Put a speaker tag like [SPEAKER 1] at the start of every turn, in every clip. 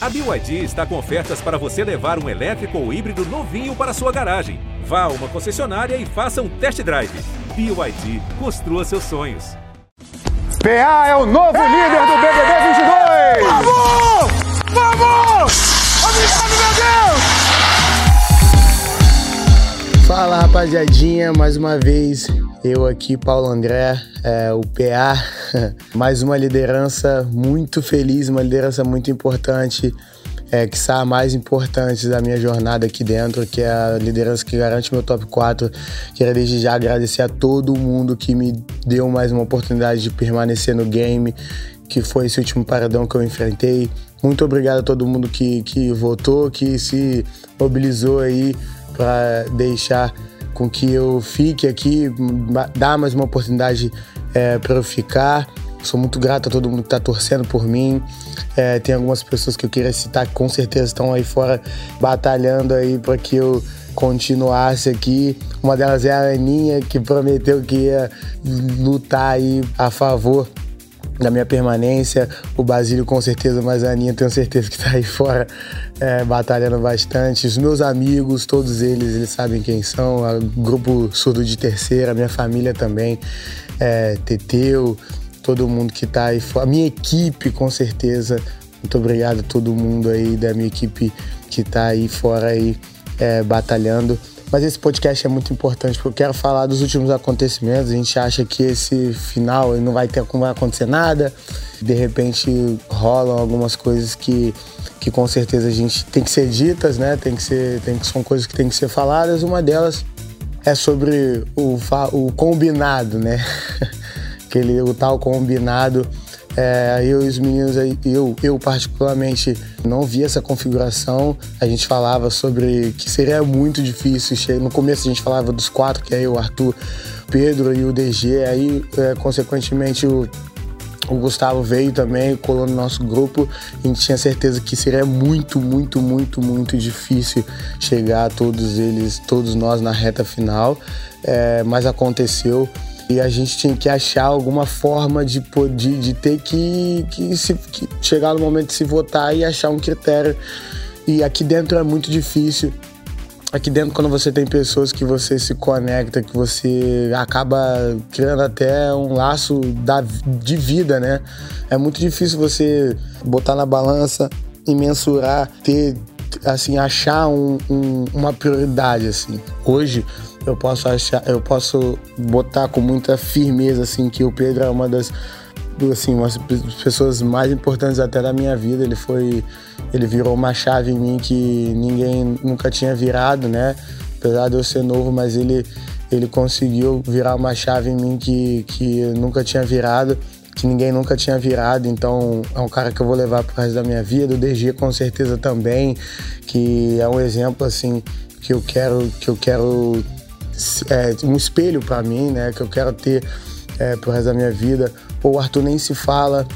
[SPEAKER 1] A BYD está com ofertas para você levar um elétrico ou híbrido novinho para sua garagem. Vá a uma concessionária e faça um test drive. BYD, construa seus sonhos.
[SPEAKER 2] PA é o novo líder do BBB 22!
[SPEAKER 3] Vamos! Vamos! Obrigado, meu Deus!
[SPEAKER 4] Fala rapaziadinha, mais uma vez eu aqui, Paulo André, é, o PA, mais uma liderança muito feliz, uma liderança muito importante, é, que está a mais importante da minha jornada aqui dentro, que é a liderança que garante meu top 4. Quero desde já agradecer a todo mundo que me deu mais uma oportunidade de permanecer no game, que foi esse último paradão que eu enfrentei. Muito obrigado a todo mundo que, que votou, que se mobilizou aí para deixar com que eu fique aqui, dar mais uma oportunidade é, para eu ficar. Sou muito grato a todo mundo que está torcendo por mim. É, tem algumas pessoas que eu queria citar que com certeza estão aí fora batalhando aí para que eu continuasse aqui. Uma delas é a Aninha, que prometeu que ia lutar aí a favor da minha permanência. O Basílio com certeza, mas a Aninha tenho certeza que está aí fora é, batalhando bastante. Os meus amigos, todos eles, eles sabem quem são. O grupo Surdo de Terceira, minha família também, é, Teteu, todo mundo que está aí. A minha equipe, com certeza. Muito obrigado a todo mundo aí da minha equipe que está aí fora aí é, batalhando. Mas esse podcast é muito importante porque eu quero falar dos últimos acontecimentos. A gente acha que esse final não vai ter como acontecer nada. De repente rolam algumas coisas que, que com certeza a gente tem que ser ditas, né? Tem que ser, tem que são coisas que tem que ser faladas. Uma delas é sobre o, o combinado, né? Aquele o tal combinado é, eu e os meninos, eu, eu particularmente não vi essa configuração. A gente falava sobre que seria muito difícil. No começo a gente falava dos quatro, que é eu, Arthur, Pedro e o DG. Aí, é, consequentemente, o, o Gustavo veio também, colou no nosso grupo. A gente tinha certeza que seria muito, muito, muito, muito difícil chegar a todos eles, todos nós na reta final. É, mas aconteceu. E a gente tinha que achar alguma forma de, de, de ter que, que, se, que chegar no momento de se votar e achar um critério. E aqui dentro é muito difícil. Aqui dentro, quando você tem pessoas que você se conecta, que você acaba criando até um laço da, de vida, né? É muito difícil você botar na balança e mensurar, ter, assim, achar um, um, uma prioridade, assim. Hoje, eu posso achar, eu posso botar com muita firmeza assim que o Pedro é uma das assim, uma das pessoas mais importantes até da minha vida. Ele foi ele virou uma chave em mim que ninguém nunca tinha virado, né? Apesar de eu ser novo, mas ele ele conseguiu virar uma chave em mim que, que nunca tinha virado, que ninguém nunca tinha virado. Então é um cara que eu vou levar pro resto da minha vida. O DG com certeza também, que é um exemplo assim que eu quero que eu quero é, um espelho para mim, né? Que eu quero ter é, pro resto da minha vida. Pô, o Arthur nem se fala.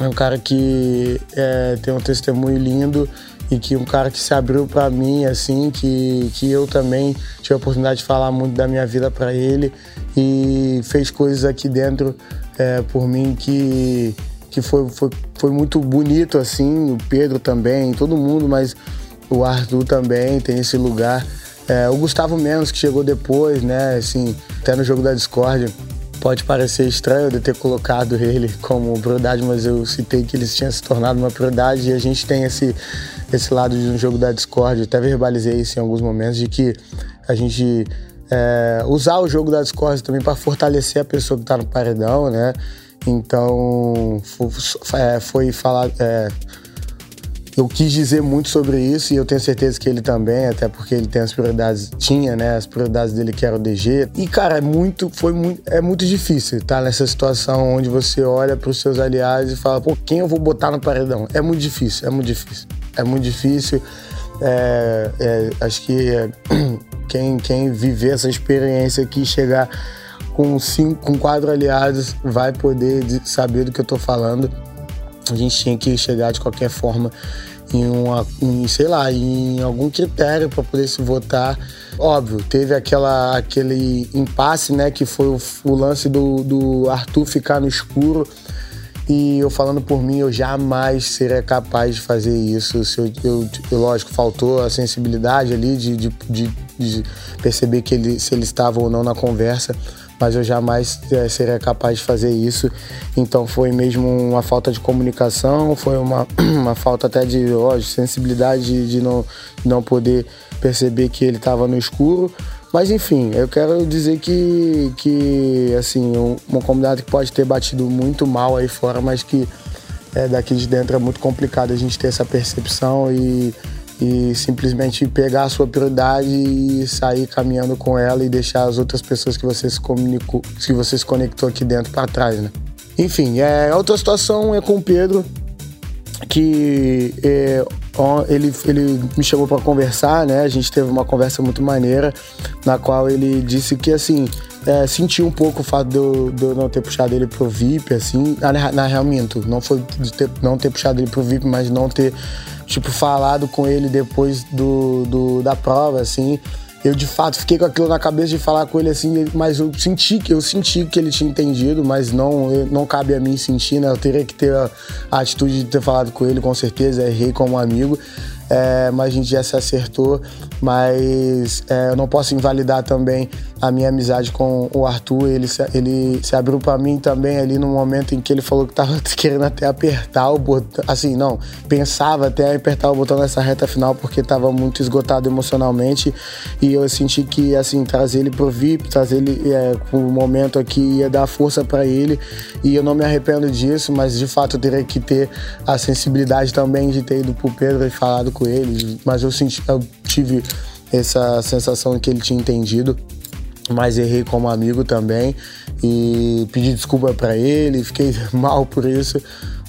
[SPEAKER 4] É um cara que é, tem um testemunho lindo e que um cara que se abriu para mim, assim, que, que eu também tive a oportunidade de falar muito da minha vida para ele e fez coisas aqui dentro é, por mim que, que foi, foi, foi muito bonito, assim, o Pedro também, todo mundo, mas o Arthur também tem esse lugar é, o Gustavo Menos, que chegou depois, né? Assim, até no jogo da Discord, pode parecer estranho de ter colocado ele como prioridade, mas eu citei que eles tinham se tornado uma prioridade e a gente tem esse, esse lado de um jogo da Discord, até verbalizei isso em alguns momentos, de que a gente é, usar o jogo da Discord também para fortalecer a pessoa que está no paredão, né? Então, foi, é, foi falar. É, eu quis dizer muito sobre isso e eu tenho certeza que ele também, até porque ele tem as prioridades, tinha, né, as prioridades dele que era o DG. E cara, é muito, foi muito, é muito difícil estar tá, nessa situação onde você olha para os seus aliados e fala, pô, quem eu vou botar no paredão? É muito difícil, é muito difícil, é muito difícil. É, é, acho que é, quem, quem viver essa experiência aqui chegar com cinco, com quatro aliados vai poder saber do que eu tô falando a gente tinha que chegar de qualquer forma em, uma, em sei lá, em algum critério para poder se votar. Óbvio, teve aquela, aquele impasse, né, que foi o, o lance do, do Arthur ficar no escuro E eu falando por mim, eu jamais seria capaz de fazer isso. Se eu, eu, eu lógico, faltou a sensibilidade ali de, de, de, de perceber que ele, se ele estava ou não na conversa mas eu jamais é, seria capaz de fazer isso. Então foi mesmo uma falta de comunicação, foi uma, uma falta até de lógico, sensibilidade de, de não, não poder perceber que ele estava no escuro. Mas enfim, eu quero dizer que, que assim, uma comunidade que pode ter batido muito mal aí fora, mas que é, daqui de dentro é muito complicado a gente ter essa percepção e, e simplesmente pegar a sua prioridade e sair caminhando com ela e deixar as outras pessoas que você se comunicou, que você se conectou aqui dentro para trás, né? Enfim, é, outra situação é com o Pedro, que é, ele, ele me chamou para conversar, né? A gente teve uma conversa muito maneira, na qual ele disse que, assim, é, sentiu um pouco o fato de eu, de eu, não ter puxado ele pro VIP, assim. Na, na real, minto, não foi de ter, não ter puxado ele pro VIP, mas não ter, tipo, falado com ele depois do, do da prova, assim eu de fato fiquei com aquilo na cabeça de falar com ele assim, mas eu senti que eu senti que ele tinha entendido, mas não não cabe a mim sentir, né? Eu teria que ter a, a atitude de ter falado com ele, com certeza, errei como amigo é, mas a gente já se acertou. Mas é, eu não posso invalidar também a minha amizade com o Arthur. Ele se, ele se abriu para mim também ali no momento em que ele falou que tava querendo até apertar o botão. Assim, não, pensava até apertar o botão nessa reta final porque tava muito esgotado emocionalmente. E eu senti que, assim, trazer ele pro VIP, trazer ele é, pro momento aqui ia dar força para ele. E eu não me arrependo disso, mas de fato eu teria que ter a sensibilidade também de ter ido pro Pedro e falado com ele, mas eu, senti, eu tive essa sensação que ele tinha entendido, mas errei como amigo também e pedi desculpa para ele, fiquei mal por isso,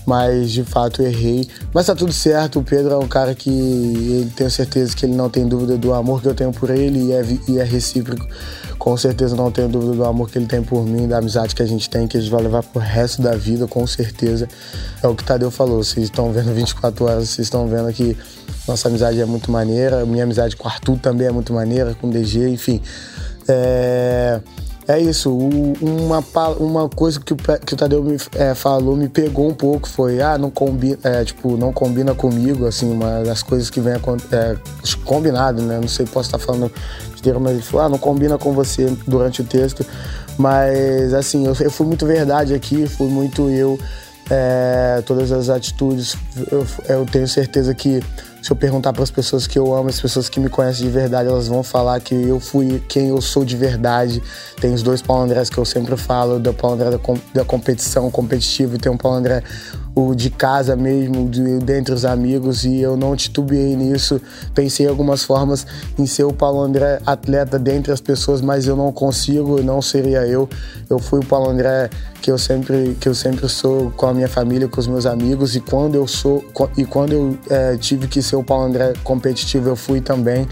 [SPEAKER 4] mas de fato errei. Mas tá tudo certo, o Pedro é um cara que ele tenho certeza que ele não tem dúvida do amor que eu tenho por ele e é, e é recíproco. Com certeza não tenho dúvida do amor que ele tem por mim, da amizade que a gente tem, que a gente vai levar pro resto da vida, com certeza. É o que Tadeu falou. Vocês estão vendo 24 horas, vocês estão vendo que nossa amizade é muito maneira. Minha amizade com o Arthur também é muito maneira, com o DG, enfim. É, é isso. Uma, uma coisa que o, que o Tadeu me é, falou me pegou um pouco foi, ah, não combina, é, tipo, não combina comigo, assim, uma das coisas que vem é, combinado, né? Não sei, posso estar falando inteiro, mas ele falou, ah, não combina com você durante o texto. Mas, assim, eu, eu fui muito verdade aqui, fui muito eu, é, todas as atitudes. Eu, eu tenho certeza que se eu perguntar para as pessoas que eu amo, as pessoas que me conhecem de verdade, elas vão falar que eu fui quem eu sou de verdade. Tem os dois Paulo Andrés que eu sempre falo, do Paulo André da, da competição competitiva e tem um Paulo André o de casa mesmo, de, dentre os amigos, e eu não titubeei nisso. Pensei algumas formas em ser o Paulo André atleta dentre as pessoas, mas eu não consigo, não seria eu. Eu fui o Paulo André que eu sempre que eu sempre sou com a minha família, com os meus amigos, e quando eu sou e quando eu é, tive que ser o Paulo André competitivo, eu fui também.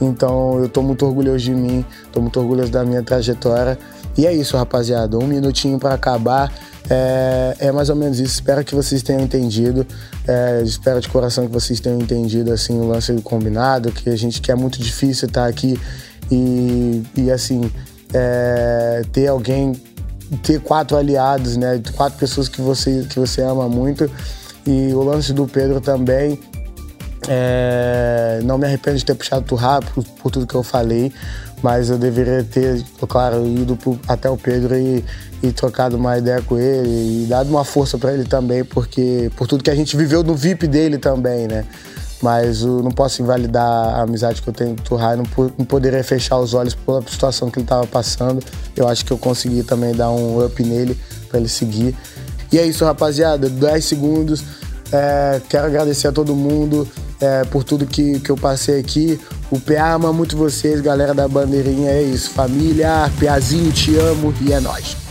[SPEAKER 4] Então eu tô muito orgulhoso de mim, tô muito orgulhoso da minha trajetória. E é isso, rapaziada. Um minutinho para acabar. É, é, mais ou menos isso. Espero que vocês tenham entendido. É, espero de coração que vocês tenham entendido assim o lance combinado, que a gente que é muito difícil estar aqui e, e assim é, ter alguém, ter quatro aliados, né? Quatro pessoas que você que você ama muito. E o lance do Pedro também. É, não me arrependo de ter puxado tu rápido por, por tudo que eu falei mas eu deveria ter, claro, ido pro, até o Pedro e, e, trocado uma ideia com ele e dado uma força para ele também, porque por tudo que a gente viveu no VIP dele também, né? Mas eu não posso invalidar a amizade que eu tenho com o Turrai, não, não poderia fechar os olhos pela situação que ele estava passando. Eu acho que eu consegui também dar um up nele para ele seguir. E é isso, rapaziada. 10 segundos. É, quero agradecer a todo mundo é, por tudo que, que eu passei aqui. O PA ama muito vocês, galera da bandeirinha. É isso. Família, PAzinho, te amo e é nóis.